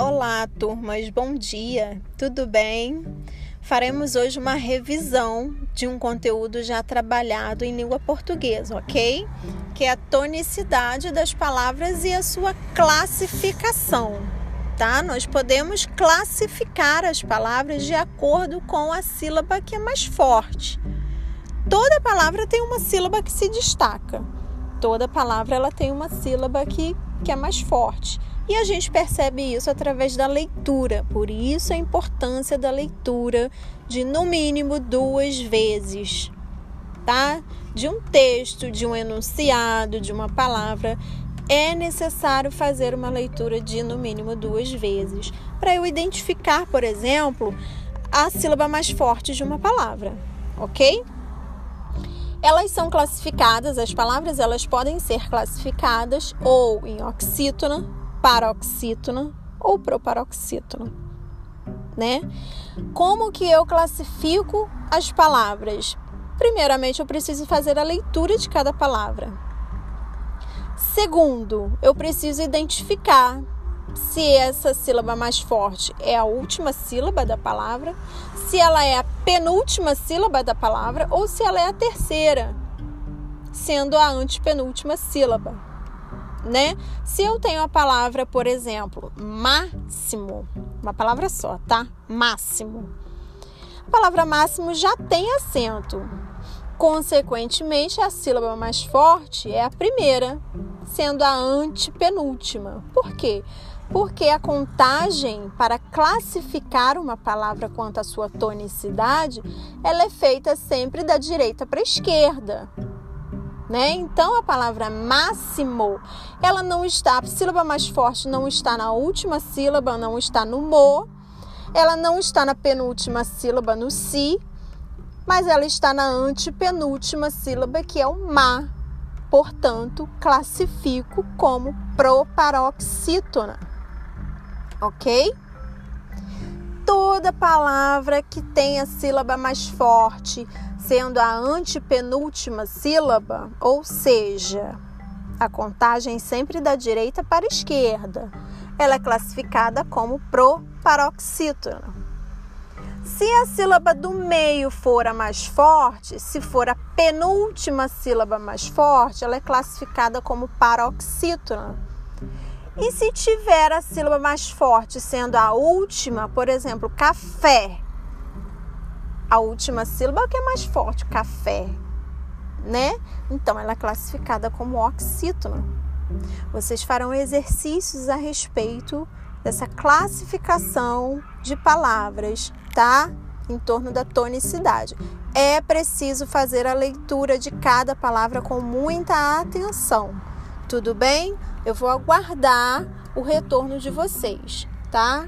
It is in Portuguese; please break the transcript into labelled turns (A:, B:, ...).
A: Olá, turmas, bom dia, tudo bem? Faremos hoje uma revisão de um conteúdo já trabalhado em língua portuguesa, ok? Que é a tonicidade das palavras e a sua classificação, tá? Nós podemos classificar as palavras de acordo com a sílaba que é mais forte. Toda palavra tem uma sílaba que se destaca. Toda palavra ela tem uma sílaba que, que é mais forte. E a gente percebe isso através da leitura, por isso a importância da leitura de no mínimo duas vezes, tá? De um texto, de um enunciado, de uma palavra, é necessário fazer uma leitura de no mínimo duas vezes, para eu identificar, por exemplo, a sílaba mais forte de uma palavra, ok? Elas são classificadas, as palavras elas podem ser classificadas ou em oxítona, paroxítona ou proparoxítona, né? Como que eu classifico as palavras? Primeiramente, eu preciso fazer a leitura de cada palavra. Segundo, eu preciso identificar se essa sílaba mais forte é a última sílaba da palavra, se ela é a penúltima sílaba da palavra ou se ela é a terceira, sendo a antepenúltima sílaba né? Se eu tenho a palavra, por exemplo, máximo, uma palavra só, tá? Máximo. A palavra máximo já tem acento. Consequentemente, a sílaba mais forte é a primeira, sendo a antepenúltima. Por quê? Porque a contagem para classificar uma palavra quanto à sua tonicidade, ela é feita sempre da direita para a esquerda né? Então a palavra máximo, ela não está, a sílaba mais forte não está na última sílaba, não está no mo, ela não está na penúltima sílaba no si, mas ela está na antepenúltima sílaba que é o ma. Portanto, classifico como proparoxítona. OK? Toda palavra que tem a sílaba mais forte, sendo a antepenúltima sílaba, ou seja, a contagem sempre da direita para a esquerda. Ela é classificada como proparoxítona. Se a sílaba do meio for a mais forte, se for a penúltima sílaba mais forte, ela é classificada como paroxítona. E se tiver a sílaba mais forte sendo a última, por exemplo, café, a última sílaba que é mais forte, café, né? Então ela é classificada como oxítona. Vocês farão exercícios a respeito dessa classificação de palavras, tá? Em torno da tonicidade. É preciso fazer a leitura de cada palavra com muita atenção. Tudo bem? Eu vou aguardar o retorno de vocês, tá?